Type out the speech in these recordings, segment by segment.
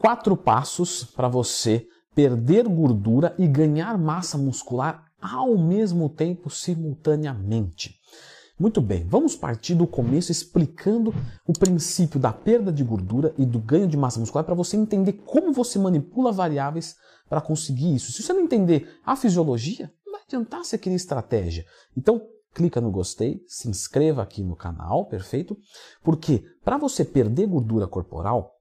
quatro passos para você perder gordura e ganhar massa muscular ao mesmo tempo, simultaneamente. Muito bem, vamos partir do começo explicando o princípio da perda de gordura e do ganho de massa muscular para você entender como você manipula variáveis para conseguir isso. Se você não entender a fisiologia, não vai adiantar você criar estratégia. Então, clica no gostei, se inscreva aqui no canal, perfeito? Porque para você perder gordura corporal,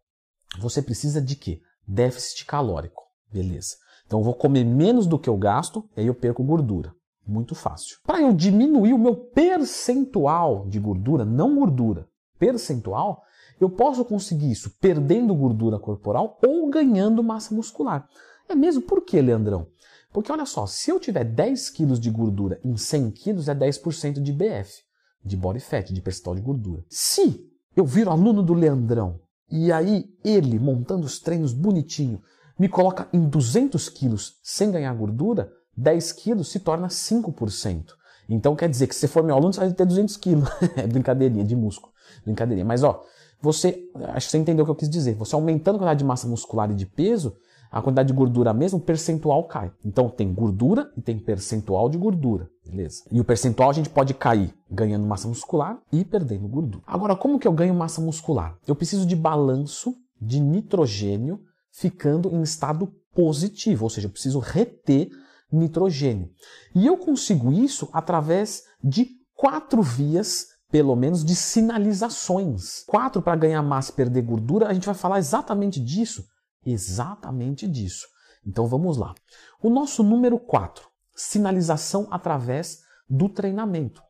você precisa de quê? Déficit calórico. Beleza. Então eu vou comer menos do que eu gasto e aí eu perco gordura. Muito fácil. Para eu diminuir o meu percentual de gordura, não gordura, percentual, eu posso conseguir isso perdendo gordura corporal ou ganhando massa muscular. É mesmo? Por que, Leandrão? Porque olha só, se eu tiver 10 quilos de gordura em 100 quilos, é 10% de BF, de body fat, de percentual de gordura. Se eu viro aluno do Leandrão e aí ele, montando os treinos bonitinho, me coloca em 200 quilos sem ganhar gordura, 10 quilos se torna 5%. Então quer dizer que se for meu aluno, você vai ter 200 quilos. é brincadeirinha de músculo. Brincadeirinha. Mas ó, você, acho que você entendeu o que eu quis dizer. Você aumentando a quantidade de massa muscular e de peso, a quantidade de gordura mesmo, o percentual cai. Então tem gordura e tem percentual de gordura, beleza? E o percentual a gente pode cair ganhando massa muscular e perdendo gordura. Agora, como que eu ganho massa muscular? Eu preciso de balanço de nitrogênio ficando em estado positivo, ou seja, eu preciso reter nitrogênio. E eu consigo isso através de quatro vias, pelo menos, de sinalizações. Quatro para ganhar massa e perder gordura, a gente vai falar exatamente disso exatamente disso. Então vamos lá. O nosso número 4, sinalização através do treinamento.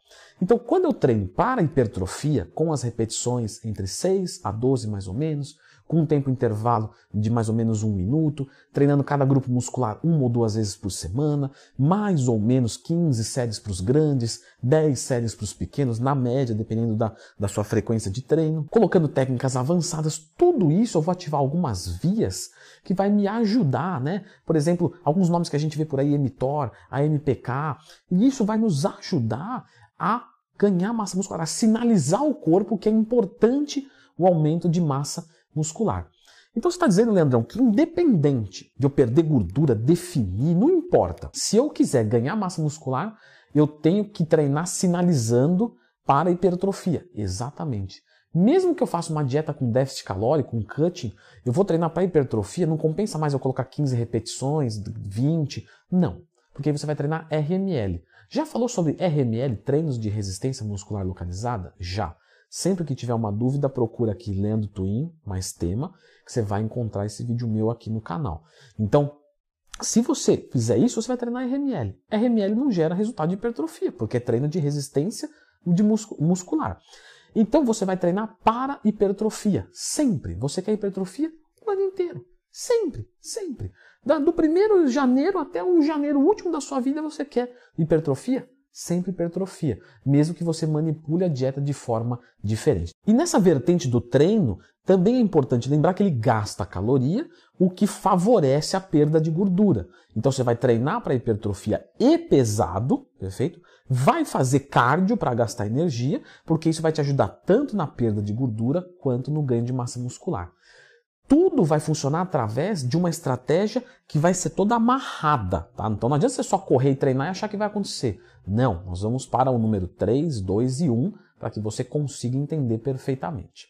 Então, quando eu treino para hipertrofia, com as repetições entre 6 a 12 mais ou menos, com um tempo intervalo de mais ou menos um minuto, treinando cada grupo muscular uma ou duas vezes por semana, mais ou menos 15 séries para os grandes, 10 séries para os pequenos, na média, dependendo da, da sua frequência de treino, colocando técnicas avançadas, tudo isso eu vou ativar algumas vias que vai me ajudar, né? Por exemplo, alguns nomes que a gente vê por aí, mTOR, AMPK, e isso vai nos ajudar a ganhar massa muscular, a sinalizar ao corpo que é importante o aumento de massa muscular. Então você está dizendo, Leandrão, que independente de eu perder gordura, definir, não importa. Se eu quiser ganhar massa muscular, eu tenho que treinar sinalizando para hipertrofia. Exatamente. Mesmo que eu faça uma dieta com déficit calórico, um cutting, eu vou treinar para hipertrofia, não compensa mais eu colocar 15 repetições, 20. Não, porque você vai treinar RML. Já falou sobre RML, treinos de resistência muscular localizada? Já. Sempre que tiver uma dúvida, procura aqui Lendo Twin, mais tema, que você vai encontrar esse vídeo meu aqui no canal. Então, se você fizer isso, você vai treinar RML. RML não gera resultado de hipertrofia, porque é treino de resistência de muscular. Então você vai treinar para hipertrofia, sempre. Você quer hipertrofia o ano inteiro. Sempre, sempre. Do primeiro janeiro até o janeiro último da sua vida você quer hipertrofia? Sempre hipertrofia, mesmo que você manipule a dieta de forma diferente. E nessa vertente do treino, também é importante lembrar que ele gasta caloria, o que favorece a perda de gordura. Então você vai treinar para hipertrofia e pesado, perfeito? Vai fazer cardio para gastar energia, porque isso vai te ajudar tanto na perda de gordura quanto no ganho de massa muscular tudo vai funcionar através de uma estratégia que vai ser toda amarrada, tá? Então não adianta você só correr e treinar e achar que vai acontecer. Não, nós vamos para o número 3, 2 e 1 para que você consiga entender perfeitamente.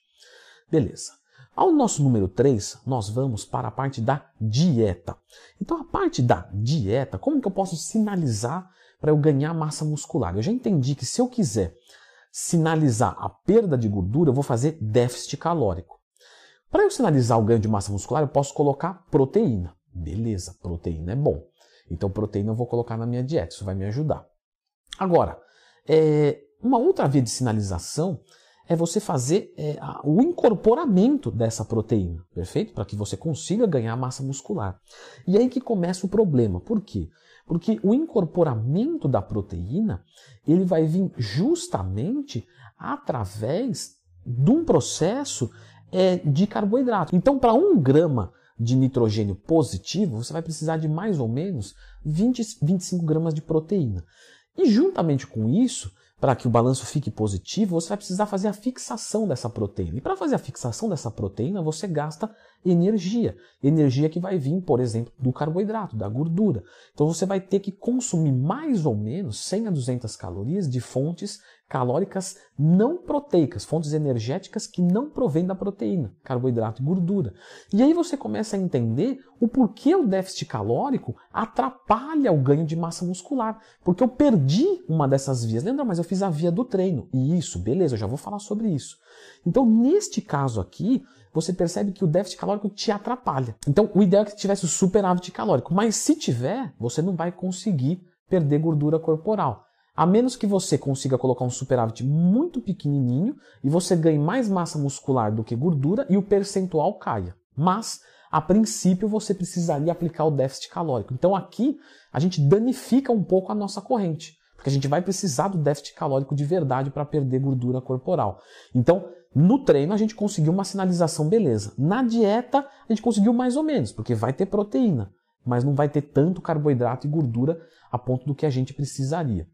Beleza. Ao nosso número 3, nós vamos para a parte da dieta. Então a parte da dieta, como que eu posso sinalizar para eu ganhar massa muscular? Eu já entendi que se eu quiser sinalizar a perda de gordura, eu vou fazer déficit calórico. Para eu sinalizar o ganho de massa muscular, eu posso colocar proteína. Beleza, proteína é bom. Então, proteína eu vou colocar na minha dieta, isso vai me ajudar. Agora, é, uma outra via de sinalização é você fazer é, o incorporamento dessa proteína, perfeito? Para que você consiga ganhar massa muscular. E aí que começa o problema. Por quê? Porque o incorporamento da proteína ele vai vir justamente através de um processo é de carboidrato. Então, para um grama de nitrogênio positivo, você vai precisar de mais ou menos 20, 25 gramas de proteína. E juntamente com isso, para que o balanço fique positivo, você vai precisar fazer a fixação dessa proteína. E para fazer a fixação dessa proteína, você gasta energia. Energia que vai vir, por exemplo, do carboidrato, da gordura. Então você vai ter que consumir mais ou menos 100 a 200 calorias de fontes calóricas não proteicas, fontes energéticas que não provêm da proteína, carboidrato e gordura. E aí você começa a entender o porquê o déficit calórico atrapalha o ganho de massa muscular. Porque eu perdi uma dessas vias. Lembra, mas eu fiz a via do treino. E isso, beleza, eu já vou falar sobre isso. Então, neste caso aqui, você percebe que o déficit calórico te atrapalha. Então, o ideal é que tivesse o superávit calórico, mas se tiver, você não vai conseguir perder gordura corporal. A menos que você consiga colocar um superávit muito pequenininho e você ganhe mais massa muscular do que gordura e o percentual caia. Mas, a princípio, você precisaria aplicar o déficit calórico. Então aqui a gente danifica um pouco a nossa corrente, porque a gente vai precisar do déficit calórico de verdade para perder gordura corporal. Então, no treino a gente conseguiu uma sinalização beleza. Na dieta a gente conseguiu mais ou menos, porque vai ter proteína, mas não vai ter tanto carboidrato e gordura a ponto do que a gente precisaria.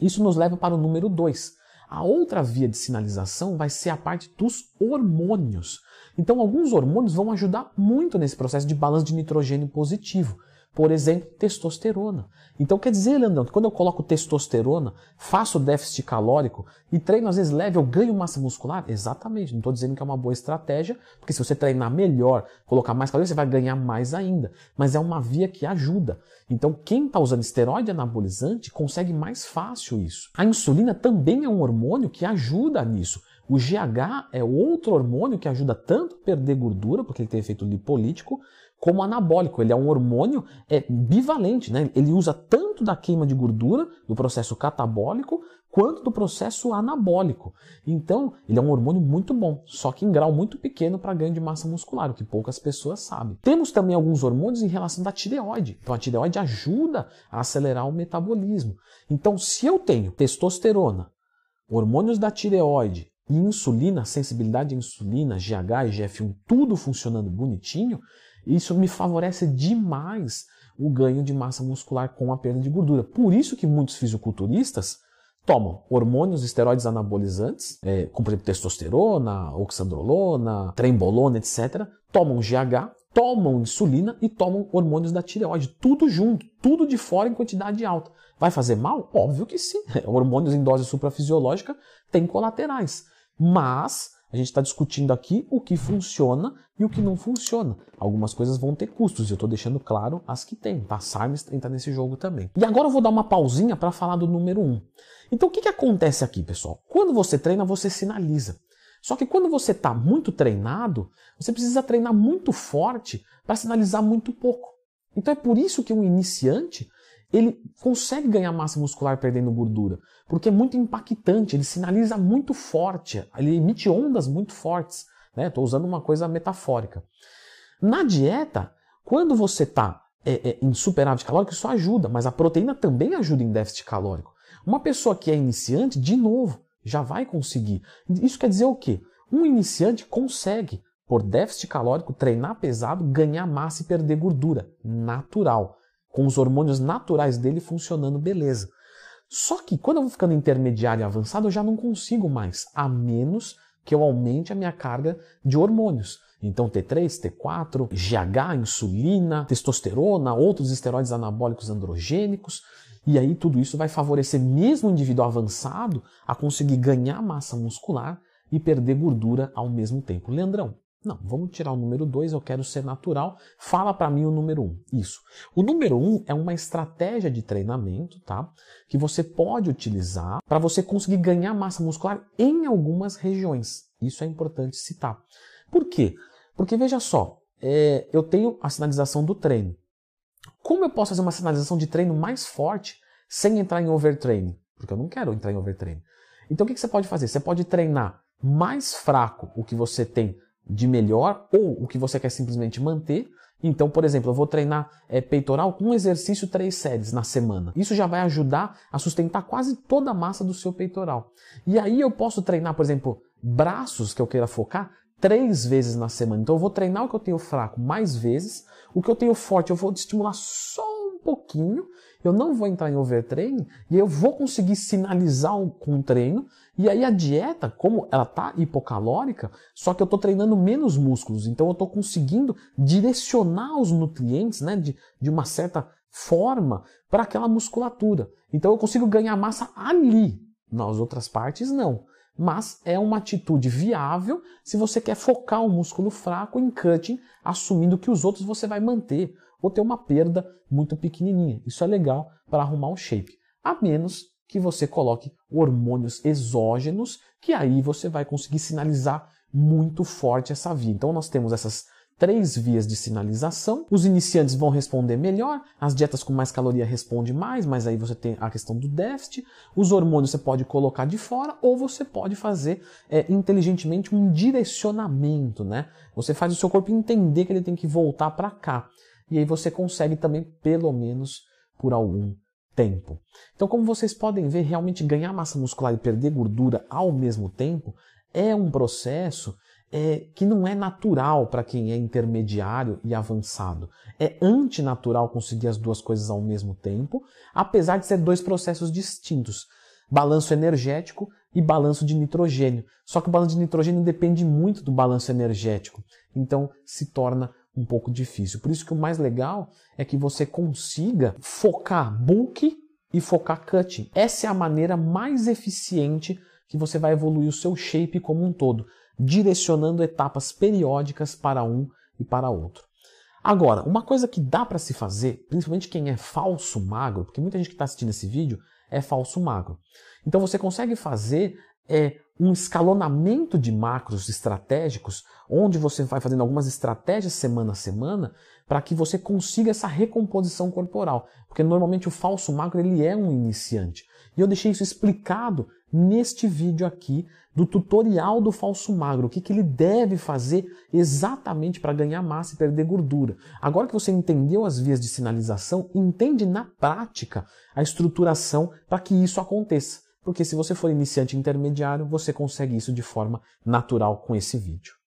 Isso nos leva para o número 2. A outra via de sinalização vai ser a parte dos hormônios. Então, alguns hormônios vão ajudar muito nesse processo de balanço de nitrogênio positivo. Por exemplo, testosterona. Então quer dizer, Leandrão, que quando eu coloco testosterona, faço déficit calórico e treino às vezes leve, eu ganho massa muscular? Exatamente, não estou dizendo que é uma boa estratégia, porque se você treinar melhor, colocar mais calorias, você vai ganhar mais ainda. Mas é uma via que ajuda. Então quem está usando esteroide anabolizante consegue mais fácil isso. A insulina também é um hormônio que ajuda nisso. O GH é outro hormônio que ajuda tanto a perder gordura, porque ele tem efeito lipolítico, como anabólico. Ele é um hormônio é, bivalente, né? Ele usa tanto da queima de gordura, do processo catabólico, quanto do processo anabólico. Então, ele é um hormônio muito bom, só que em grau muito pequeno para ganho de massa muscular, o que poucas pessoas sabem. Temos também alguns hormônios em relação da tireoide. Então, a tireoide ajuda a acelerar o metabolismo. Então, se eu tenho testosterona, hormônios da tireoide, e insulina, sensibilidade à insulina, GH e GF1, tudo funcionando bonitinho, isso me favorece demais o ganho de massa muscular com a perda de gordura. Por isso que muitos fisiculturistas tomam hormônios esteroides anabolizantes, é, como por exemplo testosterona, oxandrolona, trembolona, etc. Tomam GH, tomam insulina e tomam hormônios da tireoide, tudo junto, tudo de fora em quantidade alta. Vai fazer mal? Óbvio que sim. Hormônios em dose suprafisiológica têm colaterais. Mas a gente está discutindo aqui o que funciona e o que não funciona. Algumas coisas vão ter custos, e eu estou deixando claro as que tem. Tá? Sarmes entra nesse jogo também. E agora eu vou dar uma pausinha para falar do número 1. Um. Então o que, que acontece aqui, pessoal? Quando você treina, você sinaliza. Só que quando você está muito treinado, você precisa treinar muito forte para sinalizar muito pouco. Então é por isso que um iniciante ele consegue ganhar massa muscular perdendo gordura, porque é muito impactante, ele sinaliza muito forte, ele emite ondas muito fortes. Estou né? usando uma coisa metafórica. Na dieta, quando você está é, é, em superávit calórico, isso ajuda, mas a proteína também ajuda em déficit calórico. Uma pessoa que é iniciante, de novo, já vai conseguir. Isso quer dizer o quê? Um iniciante consegue, por déficit calórico, treinar pesado, ganhar massa e perder gordura. Natural com os hormônios naturais dele funcionando beleza. Só que quando eu vou ficando intermediário e avançado, eu já não consigo mais, a menos que eu aumente a minha carga de hormônios. Então T3, T4, GH, insulina, testosterona, outros esteroides anabólicos androgênicos. E aí tudo isso vai favorecer mesmo o indivíduo avançado a conseguir ganhar massa muscular e perder gordura ao mesmo tempo. Leandrão, não, vamos tirar o número 2, eu quero ser natural. Fala para mim o número 1. Um. Isso. O número 1 um é uma estratégia de treinamento, tá? Que você pode utilizar para você conseguir ganhar massa muscular em algumas regiões. Isso é importante citar. Por quê? Porque veja só, é, eu tenho a sinalização do treino. Como eu posso fazer uma sinalização de treino mais forte sem entrar em overtraining? Porque eu não quero entrar em overtraining. Então o que, que você pode fazer? Você pode treinar mais fraco o que você tem de melhor ou o que você quer simplesmente manter. Então, por exemplo, eu vou treinar é, peitoral com um exercício três séries na semana. Isso já vai ajudar a sustentar quase toda a massa do seu peitoral. E aí eu posso treinar, por exemplo, braços que eu queira focar três vezes na semana. Então eu vou treinar o que eu tenho fraco mais vezes, o que eu tenho forte eu vou estimular só um pouquinho, eu não vou entrar em overtraining e eu vou conseguir sinalizar com o treino. E aí a dieta, como ela tá hipocalórica, só que eu estou treinando menos músculos, então eu estou conseguindo direcionar os nutrientes, né, de, de uma certa forma para aquela musculatura. Então eu consigo ganhar massa ali. Nas outras partes não mas é uma atitude viável se você quer focar o músculo fraco em cutting, assumindo que os outros você vai manter ou ter uma perda muito pequenininha. Isso é legal para arrumar o shape, a menos que você coloque hormônios exógenos, que aí você vai conseguir sinalizar muito forte essa via. Então nós temos essas três vias de sinalização. Os iniciantes vão responder melhor, as dietas com mais caloria respondem mais, mas aí você tem a questão do déficit. Os hormônios você pode colocar de fora ou você pode fazer é, inteligentemente um direcionamento, né? Você faz o seu corpo entender que ele tem que voltar para cá. E aí você consegue também, pelo menos por algum tempo. Então, como vocês podem ver, realmente ganhar massa muscular e perder gordura ao mesmo tempo é um processo é, que não é natural para quem é intermediário e avançado. É antinatural conseguir as duas coisas ao mesmo tempo, apesar de ser dois processos distintos. Balanço energético e balanço de nitrogênio. Só que o balanço de nitrogênio depende muito do balanço energético. Então se torna um pouco difícil. Por isso que o mais legal é que você consiga focar bulk e focar cutting. Essa é a maneira mais eficiente que você vai evoluir o seu shape como um todo direcionando etapas periódicas para um e para outro. Agora, uma coisa que dá para se fazer, principalmente quem é falso magro, porque muita gente que está assistindo esse vídeo é falso magro. Então você consegue fazer é, um escalonamento de macros estratégicos, onde você vai fazendo algumas estratégias semana a semana, para que você consiga essa recomposição corporal. Porque normalmente o falso magro ele é um iniciante. E eu deixei isso explicado neste vídeo aqui do tutorial do falso magro, o que, que ele deve fazer exatamente para ganhar massa e perder gordura. Agora que você entendeu as vias de sinalização, entende na prática a estruturação para que isso aconteça. Porque se você for iniciante intermediário, você consegue isso de forma natural com esse vídeo.